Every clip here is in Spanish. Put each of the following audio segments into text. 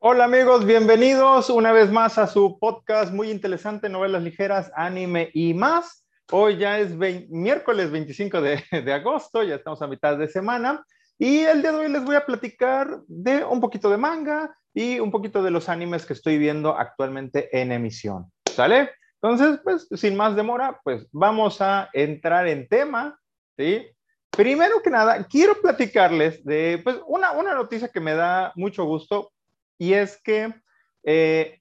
Hola amigos, bienvenidos una vez más a su podcast muy interesante, novelas ligeras, anime y más. Hoy ya es miércoles 25 de, de, agosto, ya estamos a mitad de semana y el día de hoy les voy a platicar de un poquito de manga y un poquito de los animes que estoy viendo actualmente en emisión. ¿Sale? Entonces, pues sin más demora, pues vamos a entrar en tema, ¿sí? Primero que nada, quiero platicarles de pues, una, una noticia que me da mucho gusto y es que eh,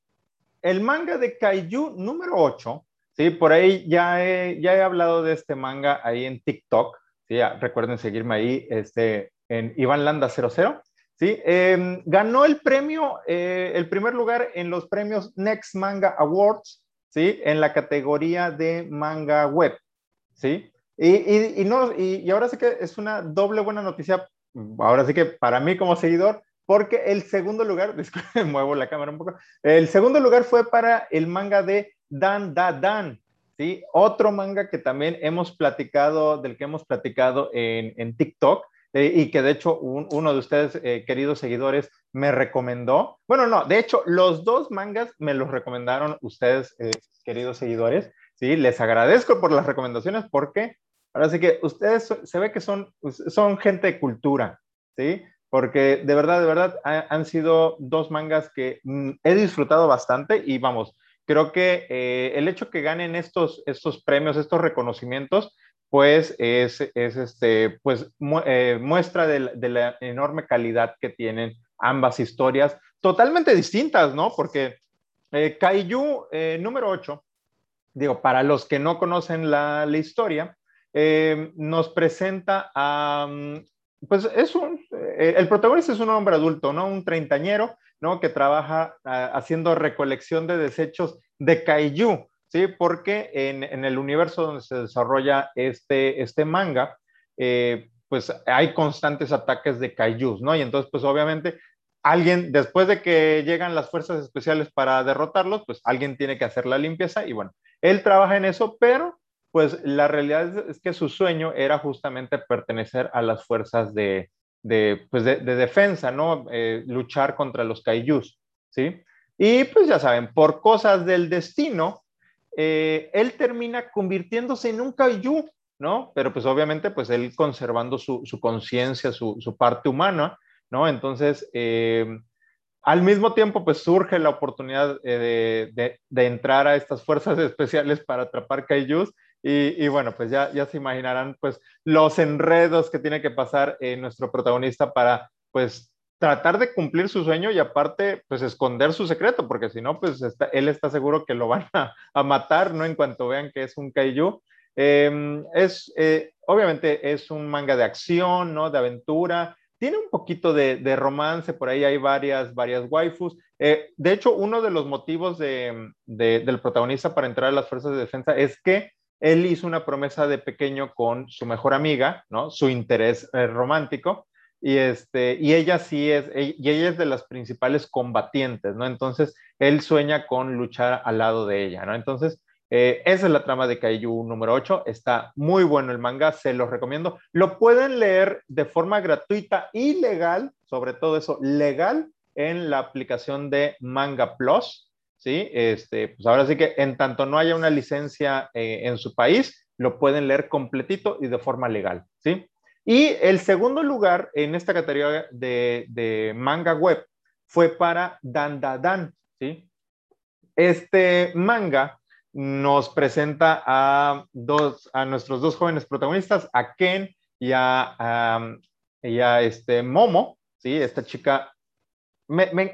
el manga de Kaiju número 8, ¿sí? por ahí ya he, ya he hablado de este manga ahí en TikTok, ¿sí? recuerden seguirme ahí este, en Iván Landa 00. ¿sí? Em, ganó el premio, eh, el primer lugar en los premios Next Manga Awards, ¿sí? en la categoría de manga web. ¿sí? Y, y, y, ahora sí que es una doble buena noticia, ahora sí que para mí como seguidor, porque el segundo lugar, disculpe, muevo la cámara un poco, el segundo lugar fue para el manga de Dan Da Dan, ¿sí? Otro manga que también hemos platicado, del que hemos platicado en, en TikTok, eh, y que de hecho uno de ustedes, eh, queridos seguidores, me recomendó. Bueno, no, de hecho, los dos mangas me los recomendaron ustedes, eh, queridos seguidores. Sí, les agradezco por las recomendaciones porque Ahora sí que ustedes se ve que son, son gente de cultura, ¿sí? Porque de verdad, de verdad, han sido dos mangas que mm, he disfrutado bastante y vamos, creo que eh, el hecho que ganen estos, estos premios, estos reconocimientos, pues es, es este, pues eh, muestra de, la enorme calidad que tienen ambas historias, totalmente distintas, ¿no? Porque eh, Kaiju número 8, digo, para los que no conocen la, la historia, eh, nos presenta a, mm, pues es un, eh, el protagonista es un hombre adulto, ¿no? Un treintañero, ¿no? Que trabaja ah, haciendo recolección de desechos de kaiju, ¿sí? Porque en, el universo donde se desarrolla este, este manga, eh, pues hay constantes ataques de kaijus, ¿no? Y entonces, pues obviamente, alguien, después de que llegan las fuerzas especiales para derrotarlos, pues alguien tiene que hacer la limpieza y bueno, él trabaja en eso, pero pues la realidad es, que su sueño era justamente pertenecer a las fuerzas de, de, pues de, defensa, ¿no? Eh, luchar contra los kaijus, ¿sí? Y pues ya saben, por cosas del destino, eh, él termina convirtiéndose en un kaiju, ¿no? Pero pues obviamente, pues él conservando su, su conciencia, su, su, parte humana, ¿no? Entonces, eh, al mismo tiempo, pues surge la oportunidad de, de, de, entrar a estas fuerzas especiales para atrapar kaijus y, bueno, pues ya, ya se imaginarán pues los enredos que tiene que pasar eh, nuestro protagonista para pues tratar de cumplir su sueño y aparte pues esconder su secreto, porque si no, pues él está seguro que lo van a, a, matar, ¿no? En cuanto vean que es un kaiju. Eh, es, eh, obviamente es un manga de acción, ¿no? De aventura. Tiene un poquito de, de romance, por ahí hay varias, varias waifus. Eh, de hecho, uno de los motivos de, de, del protagonista para entrar a las fuerzas de defensa es que él hizo una promesa de pequeño con su mejor amiga, ¿no? Su interés eh, romántico. Y, este, y ella sí es, e, y ella es de las principales combatientes, ¿no? Entonces, él sueña con luchar al lado de ella, ¿no? Entonces, eh, esa es la trama de Kaiju número 8. Está muy bueno el manga, se los recomiendo. Lo pueden leer de forma gratuita y legal, sobre todo eso, legal, en la aplicación de Manga Plus. ¿Sí? Este, pues ahora sí que en tanto no haya una licencia eh, en su país, lo pueden leer completito y de forma legal, ¿sí? Y el segundo lugar en esta categoría de, de manga web fue para Dan ¿sí? Este manga nos presenta a, dos, a nuestros dos jóvenes protagonistas, a Ken y a, y a este Momo, ¿sí? Esta chica,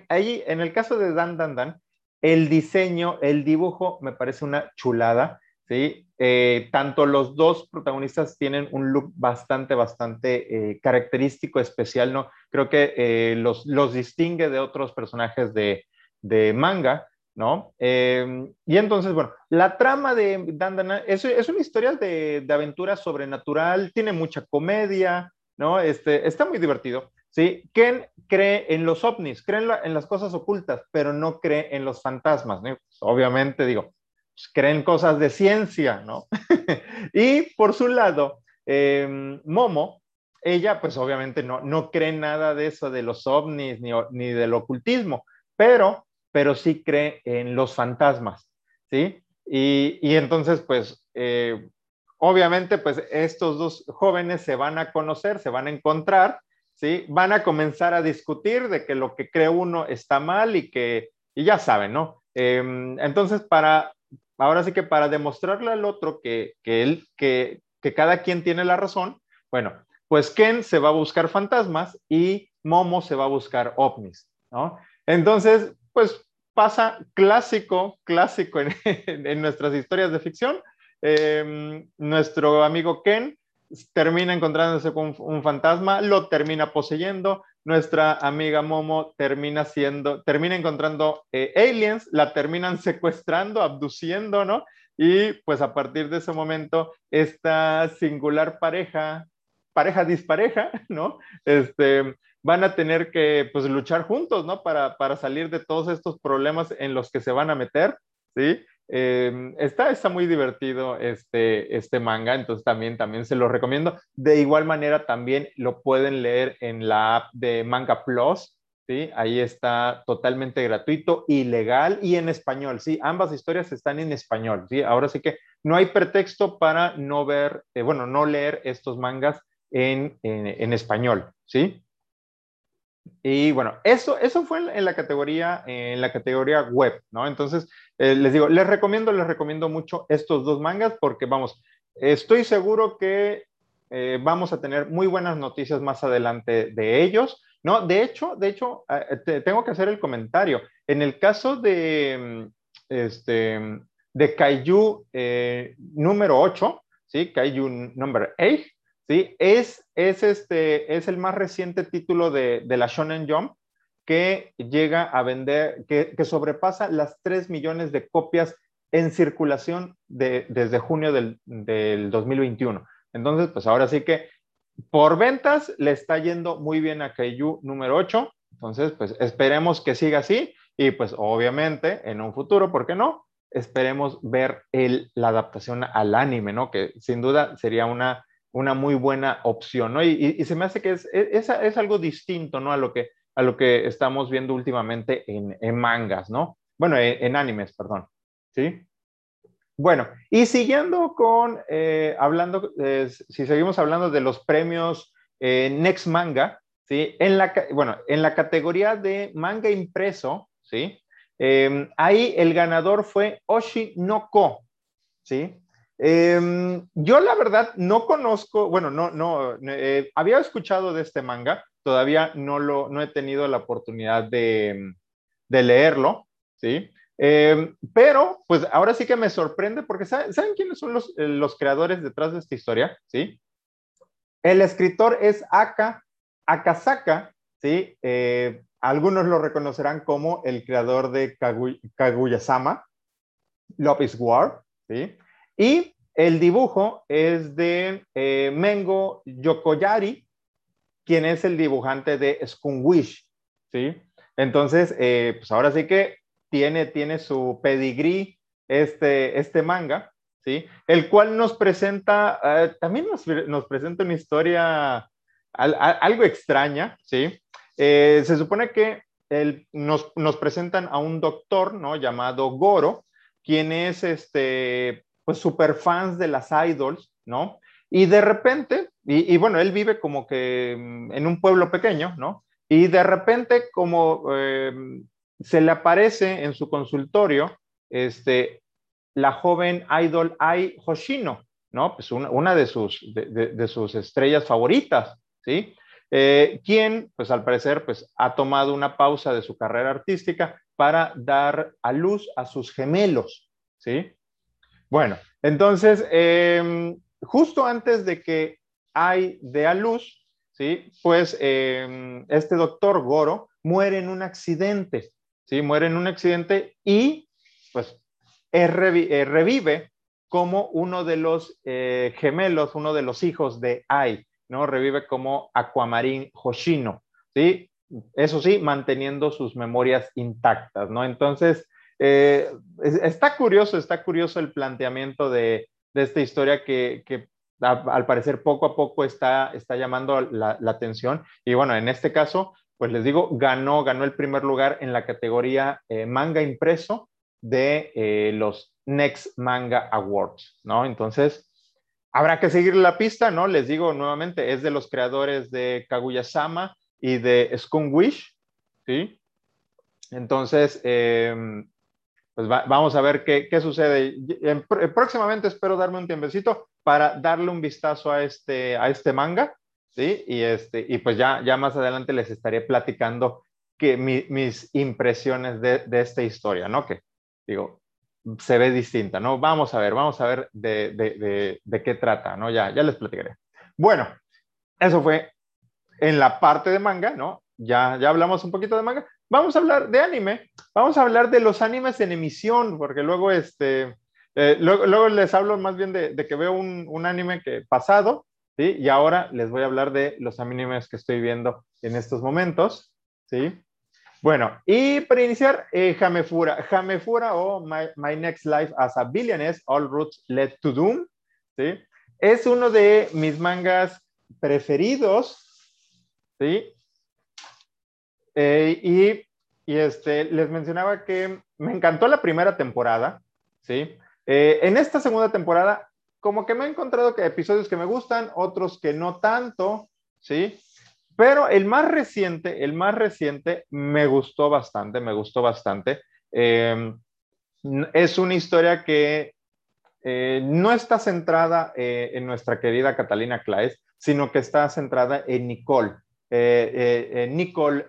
ahí en el caso de Dan Dan Dan, el diseño, el dibujo me parece una chulada, ¿sí? Eh, tanto los dos protagonistas tienen un look bastante, bastante eh, característico, especial, ¿no? Creo que eh, los, los distingue de otros personajes de, de manga, ¿no? y entonces, bueno, la trama de Dandana es, es una historia de, de, aventura sobrenatural, tiene mucha comedia, ¿no? Este, está muy divertido. ¿Sí? Ken cree en los ovnis, cree en, las cosas ocultas, pero no cree en los fantasmas. Pues, obviamente, digo, pues, creen cosas de ciencia, ¿no? y por su lado, em, Momo, ella pues obviamente no, no cree nada de eso de los ovnis ni, ni del ocultismo, pero, pero sí cree en los fantasmas, ¿sí? Y, y entonces, pues, eh, obviamente, pues estos dos jóvenes se van a conocer, se van a encontrar, Van a comenzar a discutir de que lo que cree uno está mal y que, y ya saben, ¿no? Em, entonces, para, ahora sí que para demostrarle al otro que, que, él, que, que cada quien tiene la razón, bueno, pues Ken se va a buscar fantasmas y Momo se va a buscar ovnis, ¿no? Entonces, pues pasa clásico, clásico en, en nuestras historias de ficción, Em, nuestro amigo Ken termina encontrándose con un fantasma, lo termina poseyendo. Nuestra amiga Momo termina siendo, termina encontrando eh, aliens, la terminan secuestrando, abduciendo, ¿no? Y pues a partir de ese momento, esta singular pareja, pareja dispareja, ¿no? Este, van a tener que pues luchar juntos, ¿no? Para, para salir de todos estos problemas en los que se van a meter, ¿sí? Em, está, está muy divertido este, este manga, entonces también, también se lo recomiendo. De igual manera, también lo pueden leer en la app de Manga Plus, ¿sí? Ahí está totalmente gratuito y legal y en español, ¿sí? Ambas historias están en español, ¿sí? Ahora sí que no hay pretexto para no ver, eh, bueno, no leer estos mangas en, en, en español, ¿sí? Y bueno, eso, eso fue en la categoría, en la categoría web, ¿no? Entonces, eh, les digo, les recomiendo, les recomiendo mucho estos dos mangas porque, vamos, estoy seguro que eh, vamos a tener muy buenas noticias más adelante de ellos, ¿no? De hecho, de hecho, eh, tengo que hacer el comentario. En el caso de, este, de Kaiju número 8, ¿sí? Kaiju number 8, ¿sí? Es, es, este, es el más reciente título de, de la Shonen Jump que llega a vender, que, que, sobrepasa las 3 millones de copias en circulación de, desde junio del, del 2021. Entonces, pues ahora sí que por ventas le está yendo muy bien a Kaiju número 8. Entonces, pues esperemos que siga así y pues obviamente en un futuro, ¿por qué no? Esperemos ver el, la adaptación al anime, ¿no? Que sin duda sería una una muy buena opción, ¿no? Y, se me hace que es, es, es, algo distinto, ¿no? A lo que, a lo que estamos viendo últimamente en, en mangas, ¿no? Bueno, en, animes, perdón, ¿sí? Bueno, y siguiendo con, eh, hablando, eh, si seguimos hablando de los premios eh, Next Manga, ¿sí? En la, bueno, en la categoría de manga impreso, ¿sí? Em, ahí el ganador fue Oshi no Ko, ¿sí? Em, yo la verdad no conozco, bueno, no, no, eh, había escuchado de este manga, todavía no lo, no he tenido la oportunidad de, de leerlo, ¿sí? Em, pero, pues ahora sí que me sorprende porque ¿saben, quiénes son los, eh, los, creadores detrás de esta historia? ¿Sí? El escritor es Aka Akasaka, ¿sí? Eh, algunos lo reconocerán como el creador de Kaguya-sama, Love War, ¿sí? Y el dibujo es de eh, Mengo Yokoyari, quien es el dibujante de Skunwish, ¿sí? Entonces, eh, pues ahora sí que tiene, tiene su pedigrí este, este manga, ¿sí? El cual nos presenta, eh, también nos, nos, presenta una historia algo extraña, ¿sí? se supone que el, nos, nos, presentan a un doctor, ¿no? Llamado Goro, quien es este, pues super fans de las idols, ¿no? Y de repente, y, bueno, él vive como que mm, en un pueblo pequeño, ¿no? Y de repente como em, se le aparece en su consultorio, este, la joven idol Ai Hoshino, ¿no? Pues una, de, sus, de, sus estrellas favoritas, ¿sí? Eh, quien, pues al parecer, pues ha tomado una pausa de su carrera artística para dar a luz a sus gemelos, ¿sí? Bueno, entonces, em, justo antes de que hay de a luz, ¿sí? Pues em, este doctor Goro muere en un accidente, ¿sí? Muere en un accidente y pues eh, revive como uno de los eh, gemelos, uno de los hijos de Ai, ¿no? Revive como Aquamarín Hoshino, ¿sí? Eso sí, manteniendo sus memorias intactas, ¿no? Entonces, eh, está curioso, está curioso el planteamiento de, de esta historia que, que al parecer poco a poco está, está llamando la, atención. Y bueno, en este caso, pues les digo, ganó, ganó el primer lugar en la categoría eh, manga impreso de eh, los Next Manga Awards, ¿no? Entonces, habrá que seguir la pista, ¿no? Les digo nuevamente, es de los creadores de Kaguya-sama y de Skunk Wish, ¿sí? Entonces, em, pues vamos a ver qué, qué sucede. próximamente espero darme un tiempecito para darle un vistazo a este, a este manga, ¿sí? Y, este, y pues ya, ya más adelante les estaré platicando que mis impresiones de, de, esta historia, ¿no? Que digo, se ve distinta, ¿no? Vamos a ver, vamos a ver de, de, de qué trata, ¿no? Ya, ya les platicaré. Bueno, eso fue en la parte de manga, ¿no? Ya, ya hablamos un poquito de manga. Vamos a hablar de anime. Vamos a hablar de los animes en emisión, porque luego, este, eh, luego, les hablo más bien de, que veo un, anime que pasado, ¿sí? Y ahora les voy a hablar de los animes que estoy viendo en estos momentos, ¿sí? Bueno, y para iniciar, eh, Jamefura. Jamefura o My, Next Life as a Billionaire, All Roots Led to Doom, ¿sí? Es uno de mis mangas preferidos, ¿sí? Eh, y, este, les mencionaba que me encantó la primera temporada, ¿sí? Eh, en esta segunda temporada, como que me he encontrado que episodios que me gustan, otros que no tanto, ¿sí? Pero el más reciente, el más reciente me gustó bastante, me gustó bastante. Em, es una historia que eh, no está centrada eh, en nuestra querida Catalina Claes, sino que está centrada en Nicole. Eh, Nicole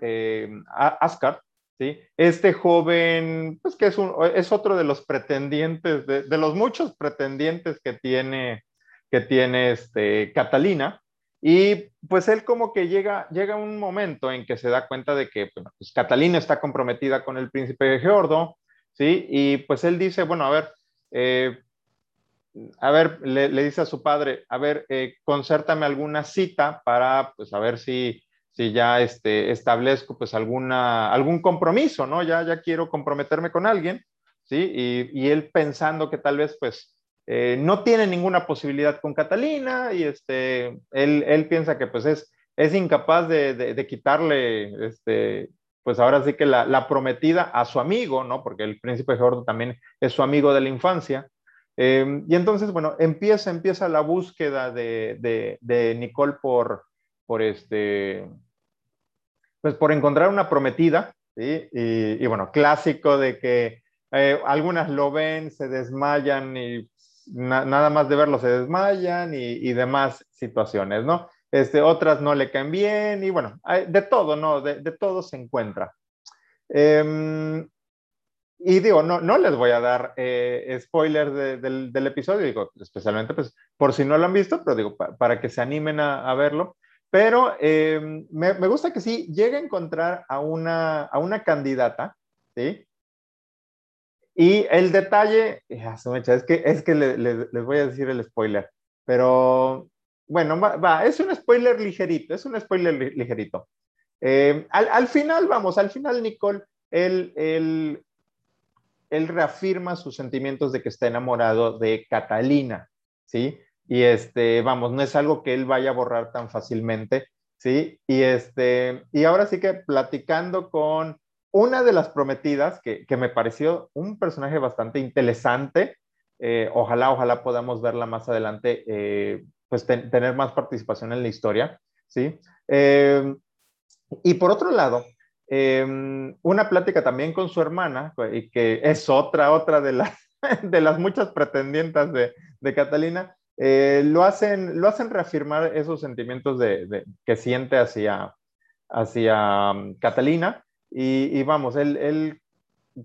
Ascar, ¿sí? Este joven, pues que es, un, es otro de los pretendientes, de, los muchos pretendientes que tiene, que tiene este, Catalina, y pues él como que llega, llega un momento en que se da cuenta de que pues Catalina está comprometida con el príncipe Geordo, ¿sí? Y pues él dice, bueno, a ver, eh, a ver, le, dice a su padre, a ver, eh, alguna cita para, pues, a ver si, si ya este, establezco, pues, alguna, algún compromiso, ¿no? Ya, ya quiero comprometerme con alguien, ¿sí? Y, y él pensando que tal vez, pues, eh, no tiene ninguna posibilidad con Catalina y este, él, piensa que pues es, es incapaz de, quitarle, este, pues ahora sí que la, prometida a su amigo, ¿no? Porque el príncipe Jordo también es su amigo de la infancia. Em, y entonces, bueno, empieza, empieza la búsqueda de, Nicole por, por este, pues por encontrar una prometida, ¿sí? y, bueno, clásico de que eh, algunas lo ven, se desmayan y nada más de verlo se desmayan y, demás situaciones, ¿no? Este, otras no le caen bien y bueno, de todo, ¿no? De, todo se encuentra. Em, y digo, no, no les voy a dar eh, spoilers del, episodio, digo, especialmente pues por si no lo han visto, pero digo, para que se animen a, verlo. Pero em, me, gusta que sí llegue a encontrar a una, a una candidata, ¿sí? Y el detalle, es que, es que les voy a decir el spoiler, pero bueno, va, es un spoiler ligerito, es un spoiler ligerito. Eh, al, final, vamos, al final Nicole, él, él, él, reafirma sus sentimientos de que está enamorado de Catalina, ¿sí? Y este, vamos, no es algo que él vaya a borrar tan fácilmente, ¿sí? Y este, y ahora sí que platicando con una de las prometidas, que, me pareció un personaje bastante interesante, eh, ojalá, ojalá podamos verla más adelante, eh, pues tener más participación en la historia, ¿sí? Em, y por otro lado, em, una plática también con su hermana, que es otra, otra de las, de las muchas pretendientes de, de Catalina, eh, lo, hacen, lo hacen reafirmar esos sentimientos de, que siente hacia, hacia um, Catalina y, vamos, él, él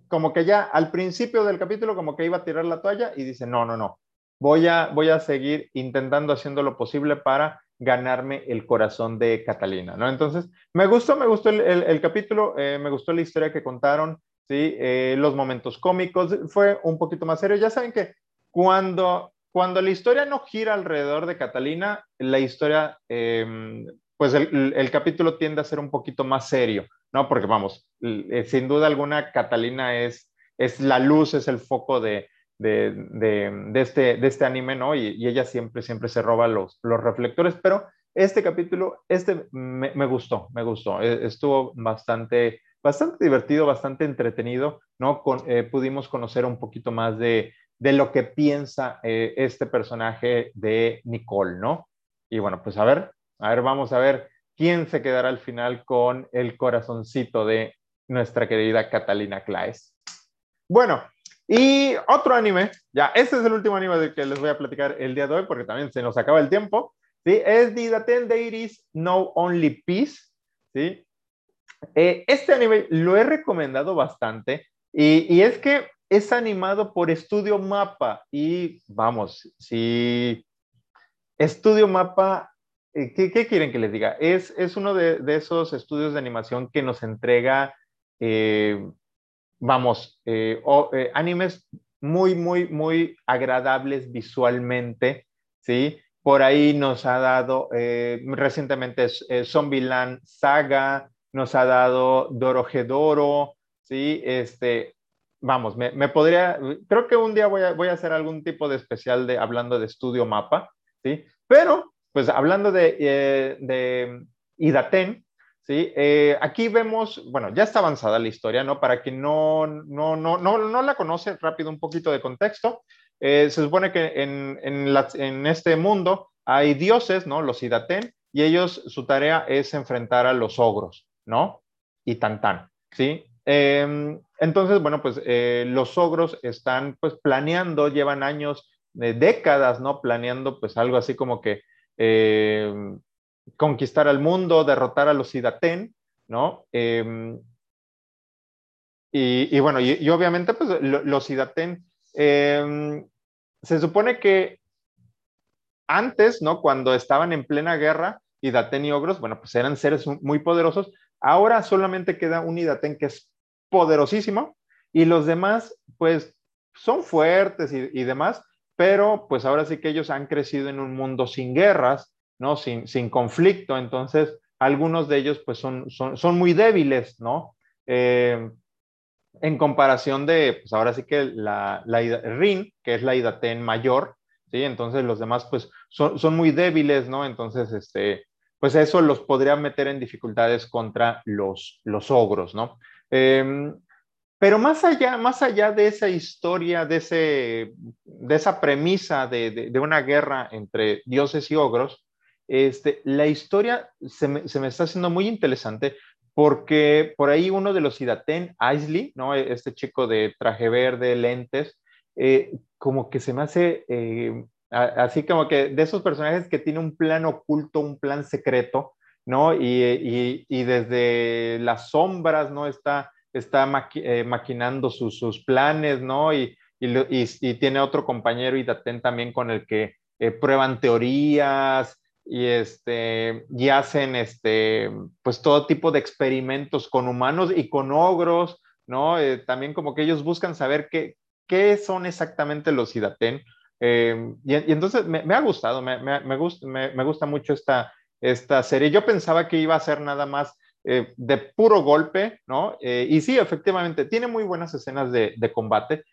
como que ya al principio del capítulo como que iba a tirar la toalla y dice, no, no, no, voy a, voy a seguir intentando haciendo lo posible para ganarme el corazón de Catalina, ¿no? Entonces, me gustó, me gustó el, el, capítulo, eh, me gustó la historia que contaron, ¿sí? Eh, los momentos cómicos, fue un poquito más serio. Ya saben que cuando, cuando la historia no gira alrededor de Catalina, la historia, em, pues el, capítulo tiende a ser un poquito más serio. ¿no? Porque vamos, eh, sin duda alguna, Catalina es, es la luz, es el foco de, de, de, este, de este anime, ¿no? Y, ella siempre, siempre se roba los, los reflectores, pero este capítulo, este me, gustó, me gustó. E, estuvo bastante, bastante divertido, bastante entretenido, ¿no? Eh, pudimos conocer un poquito más de, lo que piensa eh, este personaje de Nicole, ¿no? Y bueno, pues a ver, a ver, vamos a ver quién se quedará al final con el corazoncito de nuestra querida Catalina Claes. Bueno, y otro anime, ya, este es el último anime del que les voy a platicar el día de hoy porque también se nos acaba el tiempo, ¿sí? Es The Ten Deities No Only Peace, ¿sí? Eh, este anime lo he recomendado bastante y, y, es que es animado por Estudio Mapa y vamos, si Estudio Mapa, eh, ¿qué, ¿qué, quieren que les diga? Es, es uno de, esos estudios de animación que nos entrega, eh, vamos, animes muy, muy, muy agradables visualmente, ¿sí? Por ahí nos ha dado eh, recientemente eh, Zombieland Saga, nos ha dado Dorojedoro, ¿sí? Este, vamos, me, me, podría, creo que un día voy a, voy a, hacer algún tipo de especial de hablando de estudio mapa, ¿sí? Pero, pues hablando de, eh, de Idaten, ¿sí? Eh, aquí vemos, bueno, ya está avanzada la historia, ¿no? Para quien no, no, no, no, no la conoce, rápido un poquito de contexto. Eh, se supone que en, en, este mundo hay dioses, ¿no? Los Idaten, y ellos, su tarea es enfrentar a los ogros, ¿no? Y tan tan, ¿sí? Entonces, bueno, pues eh, los ogros están pues planeando, llevan años, décadas, ¿no? Planeando pues algo así como que em, conquistar al mundo, derrotar a los Idaten, ¿no? Em, y, bueno, y, obviamente pues los Idaten Em, se supone que antes, ¿no? Cuando estaban en plena guerra, Idaten y Ogros, bueno, pues eran seres muy poderosos. Ahora solamente queda un Idaten que es poderosísimo y los demás, pues, son fuertes y, demás, pero pues ahora sí que ellos han crecido en un mundo sin guerras, ¿no? Sin, sin conflicto, entonces algunos de ellos pues son, son, son muy débiles, ¿no? Eh, en comparación de, pues ahora sí que la, la RIN, que es la IDATEN mayor, ¿sí? Entonces los demás pues son, son, muy débiles, ¿no? Entonces, este, pues eso los podría meter en dificultades contra los, los ogros, ¿no? Em, pero más allá, más allá de esa historia, de, ese, de esa premisa de, de, una guerra entre dioses y ogros, este, la historia se me, se me está haciendo muy interesante porque por ahí uno de los Idaten, Aisley, ¿no? Este chico de traje verde, lentes, eh, como que se me hace eh, así como que de esos personajes que tiene un plan oculto, un plan secreto, ¿no? Y, y, desde las sombras, ¿no? Está, está eh, maquinando sus, sus, planes, ¿no? Y, y, tiene otro compañero Idaten también con el que prueban teorías, y, este, y hacen este, pues todo tipo de experimentos con humanos y con ogros, ¿no? Eh, también como que ellos buscan saber qué, qué son exactamente los Idaten. Eh, y, entonces me, ha gustado, me, me, me, gusta mucho esta, esta serie. Yo pensaba que iba a ser nada más eh, de puro golpe, ¿no? y sí, efectivamente, tiene muy buenas escenas de, de combate,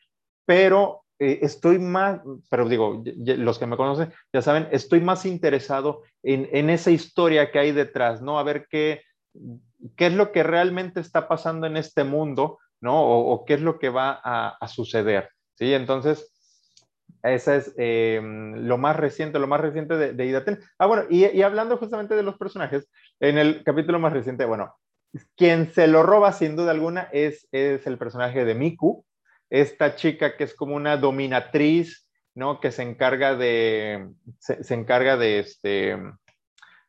pero eh, estoy más, pero digo, los que me conocen ya saben, estoy más interesado en, en, esa historia que hay detrás, ¿no? A ver qué, qué es lo que realmente está pasando en este mundo, ¿no? O, qué es lo que va a, a, suceder, ¿sí? Entonces, esa es eh, lo más reciente, lo más reciente de, de Idaten. Ah, bueno, y, hablando justamente de los personajes, en el capítulo más reciente, bueno, quien se lo roba sin duda alguna es, es el personaje de Miku, esta chica que es como una dominatriz, ¿no? Que se encarga de, se, encarga de, este,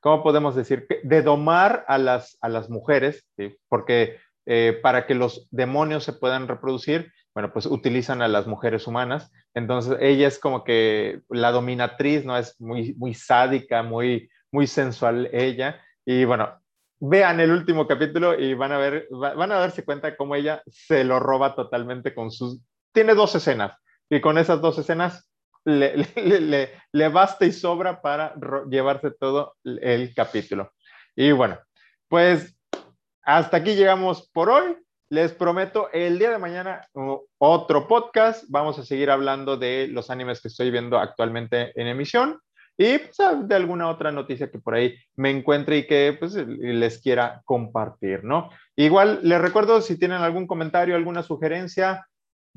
¿cómo podemos decir? De domar a las, a las mujeres, porque eh, para que los demonios se puedan reproducir, bueno, pues utilizan a las mujeres humanas. Entonces, ella es como que la dominatriz, ¿no? Es muy, muy sádica, muy, muy sensual ella. Y bueno, vean el último capítulo y van a ver, van a darse cuenta cómo ella se lo roba totalmente con sus... Tiene dos escenas y con esas dos escenas le, le, le, basta y sobra para llevarse todo el capítulo. Y bueno, pues hasta aquí llegamos por hoy. Les prometo el día de mañana otro podcast. Vamos a seguir hablando de los animes que estoy viendo actualmente en emisión. y pues, de alguna otra noticia que por ahí me encuentre y que pues, les quiera compartir, ¿no? Igual les recuerdo si tienen algún comentario, alguna sugerencia,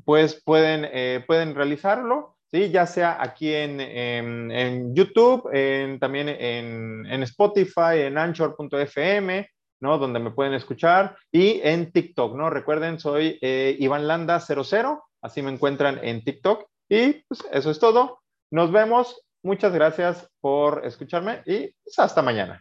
pues pueden, eh, pueden realizarlo. ¿sí? ya sea aquí en, en, YouTube, en, también en, en, Spotify, en Anchor.fm, ¿no? Donde me pueden escuchar, y en TikTok, ¿no? Recuerden, soy eh, Iván Landa 00, así me encuentran en TikTok, y pues eso es todo. Nos vemos, muchas gracias por escucharme y pues, hasta mañana.